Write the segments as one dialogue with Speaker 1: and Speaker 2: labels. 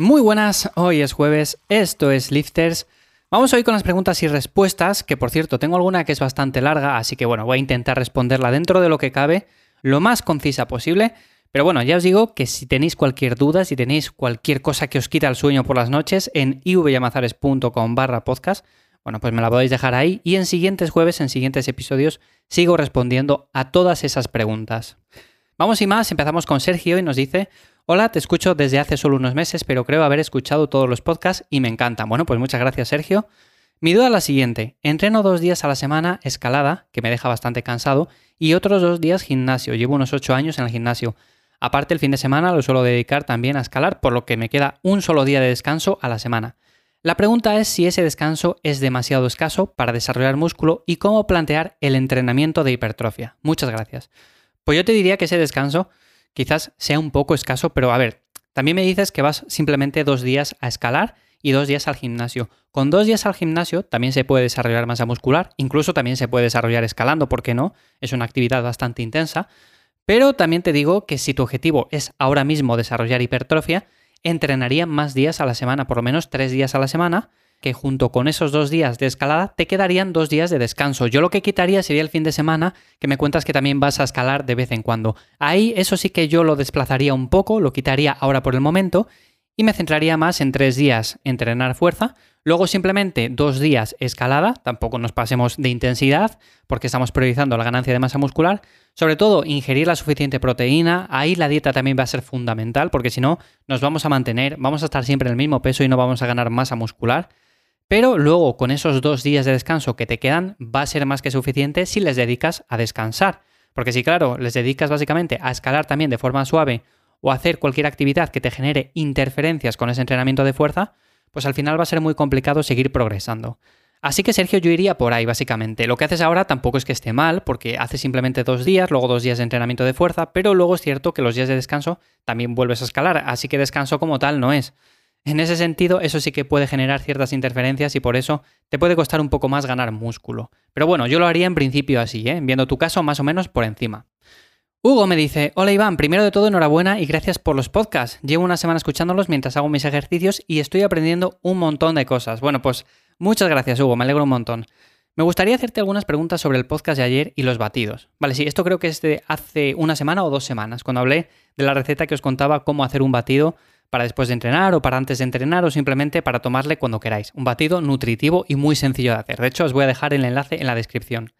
Speaker 1: Muy buenas, hoy es jueves, esto es Lifters. Vamos hoy con las preguntas y respuestas, que por cierto tengo alguna que es bastante larga, así que bueno, voy a intentar responderla dentro de lo que cabe, lo más concisa posible. Pero bueno, ya os digo que si tenéis cualquier duda, si tenéis cualquier cosa que os quita el sueño por las noches, en ivyamazares.com barra podcast, bueno, pues me la podéis dejar ahí y en siguientes jueves, en siguientes episodios, sigo respondiendo a todas esas preguntas. Vamos y más, empezamos con Sergio y nos dice, Hola, te escucho desde hace solo unos meses, pero creo haber escuchado todos los podcasts y me encantan. Bueno, pues muchas gracias, Sergio. Mi duda es la siguiente. Entreno dos días a la semana escalada, que me deja bastante cansado, y otros dos días gimnasio. Llevo unos ocho años en el gimnasio. Aparte, el fin de semana lo suelo dedicar también a escalar, por lo que me queda un solo día de descanso a la semana. La pregunta es si ese descanso es demasiado escaso para desarrollar músculo y cómo plantear el entrenamiento de hipertrofia. Muchas gracias. Pues yo te diría que ese descanso quizás sea un poco escaso, pero a ver, también me dices que vas simplemente dos días a escalar y dos días al gimnasio. Con dos días al gimnasio también se puede desarrollar masa muscular, incluso también se puede desarrollar escalando, ¿por qué no? Es una actividad bastante intensa. Pero también te digo que si tu objetivo es ahora mismo desarrollar hipertrofia, entrenaría más días a la semana, por lo menos tres días a la semana, que junto con esos dos días de escalada te quedarían dos días de descanso. Yo lo que quitaría sería el fin de semana, que me cuentas que también vas a escalar de vez en cuando. Ahí eso sí que yo lo desplazaría un poco, lo quitaría ahora por el momento y me centraría más en tres días entrenar fuerza, luego simplemente dos días escalada, tampoco nos pasemos de intensidad porque estamos priorizando la ganancia de masa muscular, sobre todo ingerir la suficiente proteína, ahí la dieta también va a ser fundamental porque si no nos vamos a mantener, vamos a estar siempre en el mismo peso y no vamos a ganar masa muscular. Pero luego, con esos dos días de descanso que te quedan, va a ser más que suficiente si les dedicas a descansar. Porque si, claro, les dedicas básicamente a escalar también de forma suave o a hacer cualquier actividad que te genere interferencias con ese entrenamiento de fuerza, pues al final va a ser muy complicado seguir progresando. Así que Sergio, yo iría por ahí básicamente. Lo que haces ahora tampoco es que esté mal, porque haces simplemente dos días, luego dos días de entrenamiento de fuerza, pero luego es cierto que los días de descanso también vuelves a escalar, así que descanso como tal no es. En ese sentido, eso sí que puede generar ciertas interferencias y por eso te puede costar un poco más ganar músculo. Pero bueno, yo lo haría en principio así, ¿eh? viendo tu caso más o menos por encima. Hugo me dice, hola Iván, primero de todo enhorabuena y gracias por los podcasts. Llevo una semana escuchándolos mientras hago mis ejercicios y estoy aprendiendo un montón de cosas. Bueno, pues muchas gracias Hugo, me alegro un montón. Me gustaría hacerte algunas preguntas sobre el podcast de ayer y los batidos. Vale, sí, esto creo que es de hace una semana o dos semanas, cuando hablé de la receta que os contaba cómo hacer un batido para después de entrenar o para antes de entrenar o simplemente para tomarle cuando queráis. Un batido nutritivo y muy sencillo de hacer. De hecho, os voy a dejar el enlace en la descripción.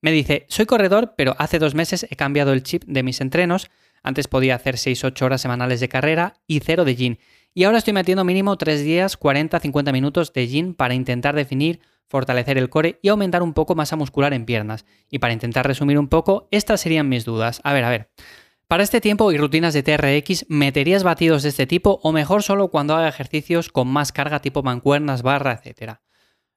Speaker 1: Me dice, soy corredor, pero hace dos meses he cambiado el chip de mis entrenos. Antes podía hacer 6-8 horas semanales de carrera y cero de gym. Y ahora estoy metiendo mínimo 3 días, 40-50 minutos de gym para intentar definir, fortalecer el core y aumentar un poco masa muscular en piernas. Y para intentar resumir un poco, estas serían mis dudas. A ver, a ver. Para este tiempo y rutinas de TRX, ¿meterías batidos de este tipo o mejor solo cuando haga ejercicios con más carga tipo mancuernas, barra, etcétera?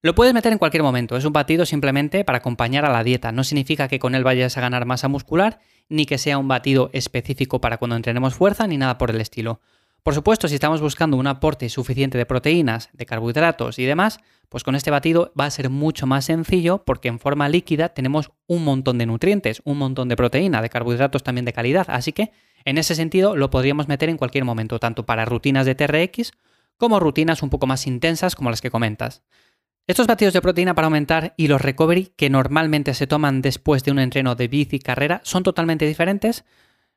Speaker 1: Lo puedes meter en cualquier momento, es un batido simplemente para acompañar a la dieta, no significa que con él vayas a ganar masa muscular, ni que sea un batido específico para cuando entrenemos fuerza, ni nada por el estilo. Por supuesto, si estamos buscando un aporte suficiente de proteínas, de carbohidratos y demás, pues con este batido va a ser mucho más sencillo porque en forma líquida tenemos un montón de nutrientes, un montón de proteína, de carbohidratos también de calidad. Así que en ese sentido lo podríamos meter en cualquier momento, tanto para rutinas de TRX como rutinas un poco más intensas como las que comentas. Estos batidos de proteína para aumentar y los recovery que normalmente se toman después de un entreno de bici carrera son totalmente diferentes.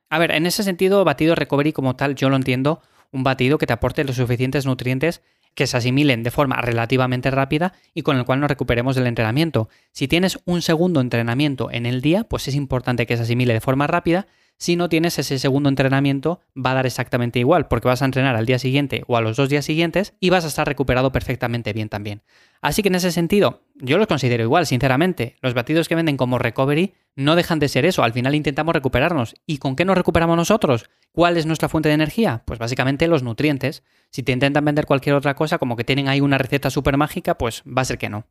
Speaker 1: A ver, en ese sentido, batido recovery como tal yo lo entiendo un batido que te aporte los suficientes nutrientes que se asimilen de forma relativamente rápida y con el cual nos recuperemos del entrenamiento. Si tienes un segundo entrenamiento en el día, pues es importante que se asimile de forma rápida. Si no tienes ese segundo entrenamiento, va a dar exactamente igual, porque vas a entrenar al día siguiente o a los dos días siguientes y vas a estar recuperado perfectamente bien también. Así que en ese sentido, yo los considero igual, sinceramente. Los batidos que venden como recovery no dejan de ser eso. Al final intentamos recuperarnos. ¿Y con qué nos recuperamos nosotros? ¿Cuál es nuestra fuente de energía? Pues básicamente los nutrientes. Si te intentan vender cualquier otra cosa, como que tienen ahí una receta súper mágica, pues va a ser que no.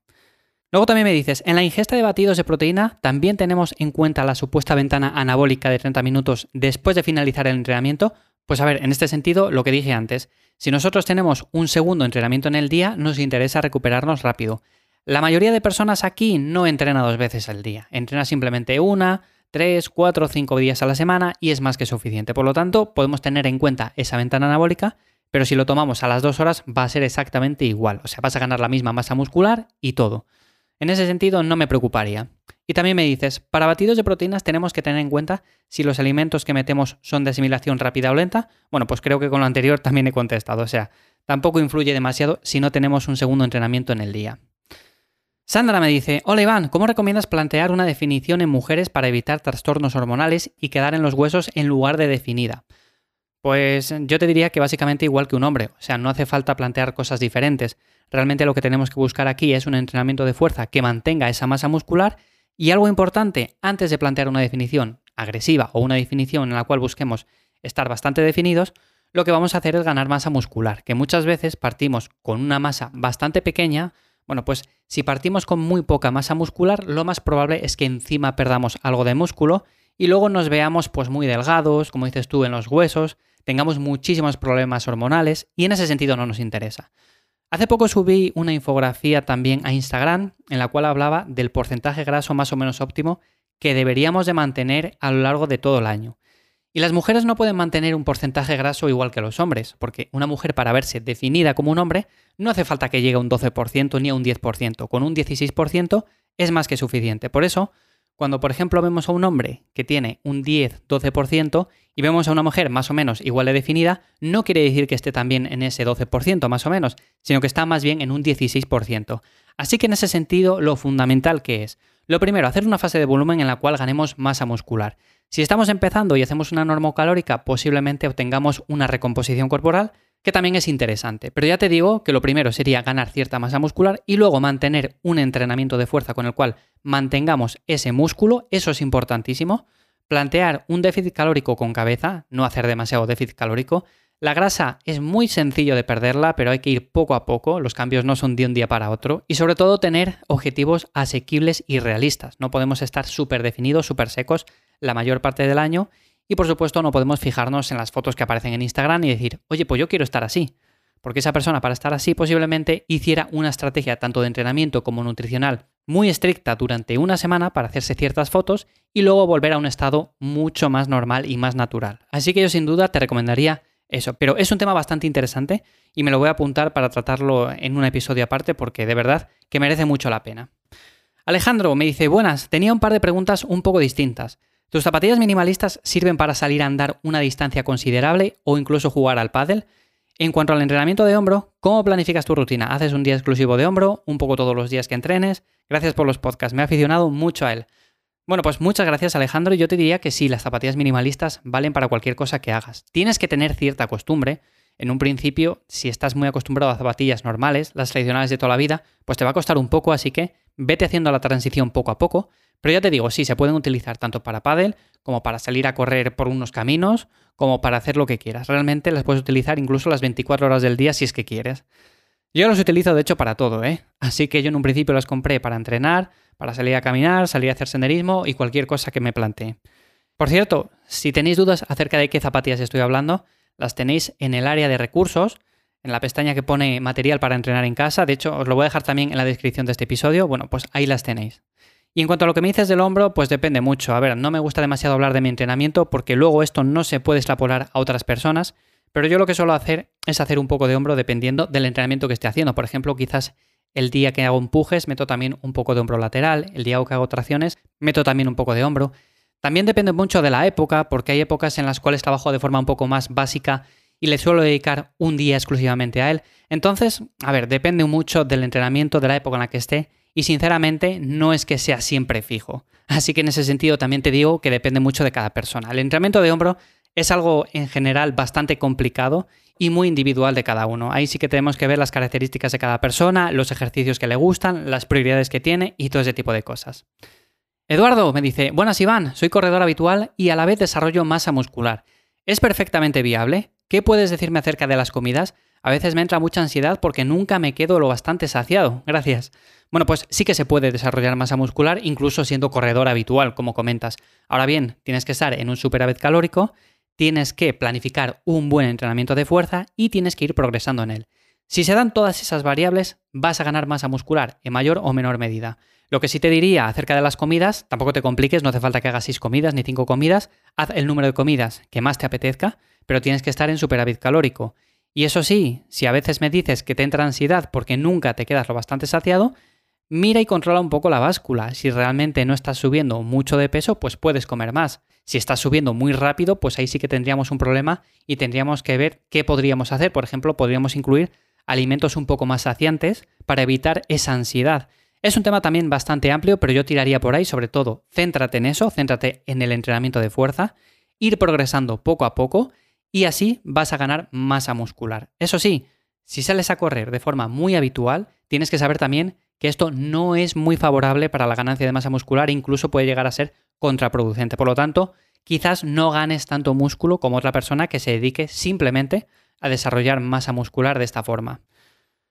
Speaker 1: Luego también me dices, en la ingesta de batidos de proteína también tenemos en cuenta la supuesta ventana anabólica de 30 minutos después de finalizar el entrenamiento. Pues a ver, en este sentido, lo que dije antes, si nosotros tenemos un segundo entrenamiento en el día, nos interesa recuperarnos rápido. La mayoría de personas aquí no entrena dos veces al día, entrena simplemente una, tres, cuatro, cinco días a la semana y es más que suficiente. Por lo tanto, podemos tener en cuenta esa ventana anabólica, pero si lo tomamos a las dos horas va a ser exactamente igual, o sea, vas a ganar la misma masa muscular y todo. En ese sentido no me preocuparía. Y también me dices, para batidos de proteínas tenemos que tener en cuenta si los alimentos que metemos son de asimilación rápida o lenta. Bueno, pues creo que con lo anterior también he contestado, o sea, tampoco influye demasiado si no tenemos un segundo entrenamiento en el día. Sandra me dice, hola Iván, ¿cómo recomiendas plantear una definición en mujeres para evitar trastornos hormonales y quedar en los huesos en lugar de definida? Pues yo te diría que básicamente igual que un hombre, o sea, no hace falta plantear cosas diferentes. Realmente lo que tenemos que buscar aquí es un entrenamiento de fuerza que mantenga esa masa muscular y algo importante, antes de plantear una definición agresiva o una definición en la cual busquemos estar bastante definidos, lo que vamos a hacer es ganar masa muscular, que muchas veces partimos con una masa bastante pequeña, bueno, pues si partimos con muy poca masa muscular, lo más probable es que encima perdamos algo de músculo y luego nos veamos pues muy delgados, como dices tú, en los huesos, tengamos muchísimos problemas hormonales y en ese sentido no nos interesa. Hace poco subí una infografía también a Instagram en la cual hablaba del porcentaje graso más o menos óptimo que deberíamos de mantener a lo largo de todo el año. Y las mujeres no pueden mantener un porcentaje graso igual que los hombres, porque una mujer para verse definida como un hombre no hace falta que llegue a un 12% ni a un 10%, con un 16% es más que suficiente. Por eso, cuando por ejemplo vemos a un hombre que tiene un 10-12% y vemos a una mujer más o menos igual de definida, no quiere decir que esté también en ese 12% más o menos, sino que está más bien en un 16%. Así que en ese sentido, lo fundamental que es, lo primero, hacer una fase de volumen en la cual ganemos masa muscular. Si estamos empezando y hacemos una normocalórica, posiblemente obtengamos una recomposición corporal, que también es interesante. Pero ya te digo que lo primero sería ganar cierta masa muscular y luego mantener un entrenamiento de fuerza con el cual mantengamos ese músculo, eso es importantísimo. Plantear un déficit calórico con cabeza, no hacer demasiado déficit calórico. La grasa es muy sencillo de perderla, pero hay que ir poco a poco, los cambios no son de un día para otro. Y sobre todo tener objetivos asequibles y realistas. No podemos estar súper definidos, súper secos la mayor parte del año y por supuesto no podemos fijarnos en las fotos que aparecen en Instagram y decir, oye, pues yo quiero estar así. Porque esa persona para estar así posiblemente hiciera una estrategia tanto de entrenamiento como nutricional muy estricta durante una semana para hacerse ciertas fotos y luego volver a un estado mucho más normal y más natural. Así que yo sin duda te recomendaría eso. Pero es un tema bastante interesante y me lo voy a apuntar para tratarlo en un episodio aparte porque de verdad que merece mucho la pena. Alejandro me dice, buenas, tenía un par de preguntas un poco distintas. ¿Tus zapatillas minimalistas sirven para salir a andar una distancia considerable o incluso jugar al pádel? En cuanto al entrenamiento de hombro, ¿cómo planificas tu rutina? ¿Haces un día exclusivo de hombro? ¿Un poco todos los días que entrenes? Gracias por los podcasts, me he aficionado mucho a él. Bueno, pues muchas gracias Alejandro. Yo te diría que sí, las zapatillas minimalistas valen para cualquier cosa que hagas. Tienes que tener cierta costumbre. En un principio, si estás muy acostumbrado a zapatillas normales, las tradicionales de toda la vida, pues te va a costar un poco, así que vete haciendo la transición poco a poco. Pero ya te digo, sí, se pueden utilizar tanto para pádel como para salir a correr por unos caminos, como para hacer lo que quieras. Realmente las puedes utilizar incluso las 24 horas del día si es que quieres. Yo los utilizo de hecho para todo, ¿eh? Así que yo en un principio las compré para entrenar, para salir a caminar, salir a hacer senderismo y cualquier cosa que me plantee. Por cierto, si tenéis dudas acerca de qué zapatillas estoy hablando, las tenéis en el área de recursos, en la pestaña que pone material para entrenar en casa. De hecho, os lo voy a dejar también en la descripción de este episodio. Bueno, pues ahí las tenéis. Y en cuanto a lo que me dices del hombro, pues depende mucho. A ver, no me gusta demasiado hablar de mi entrenamiento porque luego esto no se puede extrapolar a otras personas, pero yo lo que suelo hacer es hacer un poco de hombro dependiendo del entrenamiento que esté haciendo. Por ejemplo, quizás el día que hago empujes meto también un poco de hombro lateral, el día que hago tracciones meto también un poco de hombro. También depende mucho de la época, porque hay épocas en las cuales trabajo de forma un poco más básica y le suelo dedicar un día exclusivamente a él. Entonces, a ver, depende mucho del entrenamiento, de la época en la que esté y sinceramente no es que sea siempre fijo. Así que en ese sentido también te digo que depende mucho de cada persona. El entrenamiento de hombro es algo en general bastante complicado y muy individual de cada uno. Ahí sí que tenemos que ver las características de cada persona, los ejercicios que le gustan, las prioridades que tiene y todo ese tipo de cosas. Eduardo me dice, buenas Iván, soy corredor habitual y a la vez desarrollo masa muscular. ¿Es perfectamente viable? ¿Qué puedes decirme acerca de las comidas? A veces me entra mucha ansiedad porque nunca me quedo lo bastante saciado. Gracias. Bueno, pues sí que se puede desarrollar masa muscular incluso siendo corredor habitual, como comentas. Ahora bien, tienes que estar en un superávit calórico, tienes que planificar un buen entrenamiento de fuerza y tienes que ir progresando en él. Si se dan todas esas variables, vas a ganar masa muscular en mayor o menor medida. Lo que sí te diría acerca de las comidas, tampoco te compliques, no hace falta que hagas 6 comidas ni 5 comidas, haz el número de comidas que más te apetezca, pero tienes que estar en superávit calórico. Y eso sí, si a veces me dices que te entra ansiedad porque nunca te quedas lo bastante saciado, mira y controla un poco la báscula. Si realmente no estás subiendo mucho de peso, pues puedes comer más. Si estás subiendo muy rápido, pues ahí sí que tendríamos un problema y tendríamos que ver qué podríamos hacer. Por ejemplo, podríamos incluir alimentos un poco más saciantes para evitar esa ansiedad. Es un tema también bastante amplio, pero yo tiraría por ahí, sobre todo, céntrate en eso, céntrate en el entrenamiento de fuerza, ir progresando poco a poco y así vas a ganar masa muscular. Eso sí, si sales a correr de forma muy habitual, tienes que saber también que esto no es muy favorable para la ganancia de masa muscular incluso puede llegar a ser contraproducente. Por lo tanto, quizás no ganes tanto músculo como otra persona que se dedique simplemente a desarrollar masa muscular de esta forma.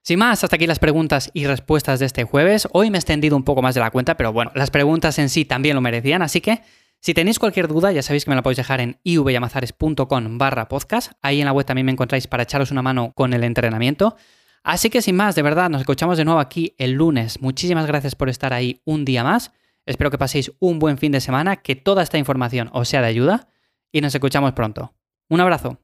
Speaker 1: Sin más, hasta aquí las preguntas y respuestas de este jueves. Hoy me he extendido un poco más de la cuenta, pero bueno, las preguntas en sí también lo merecían, así que si tenéis cualquier duda, ya sabéis que me la podéis dejar en ivyamazares.com barra podcast. Ahí en la web también me encontráis para echaros una mano con el entrenamiento. Así que sin más, de verdad, nos escuchamos de nuevo aquí el lunes. Muchísimas gracias por estar ahí un día más. Espero que paséis un buen fin de semana, que toda esta información os sea de ayuda y nos escuchamos pronto. Un abrazo.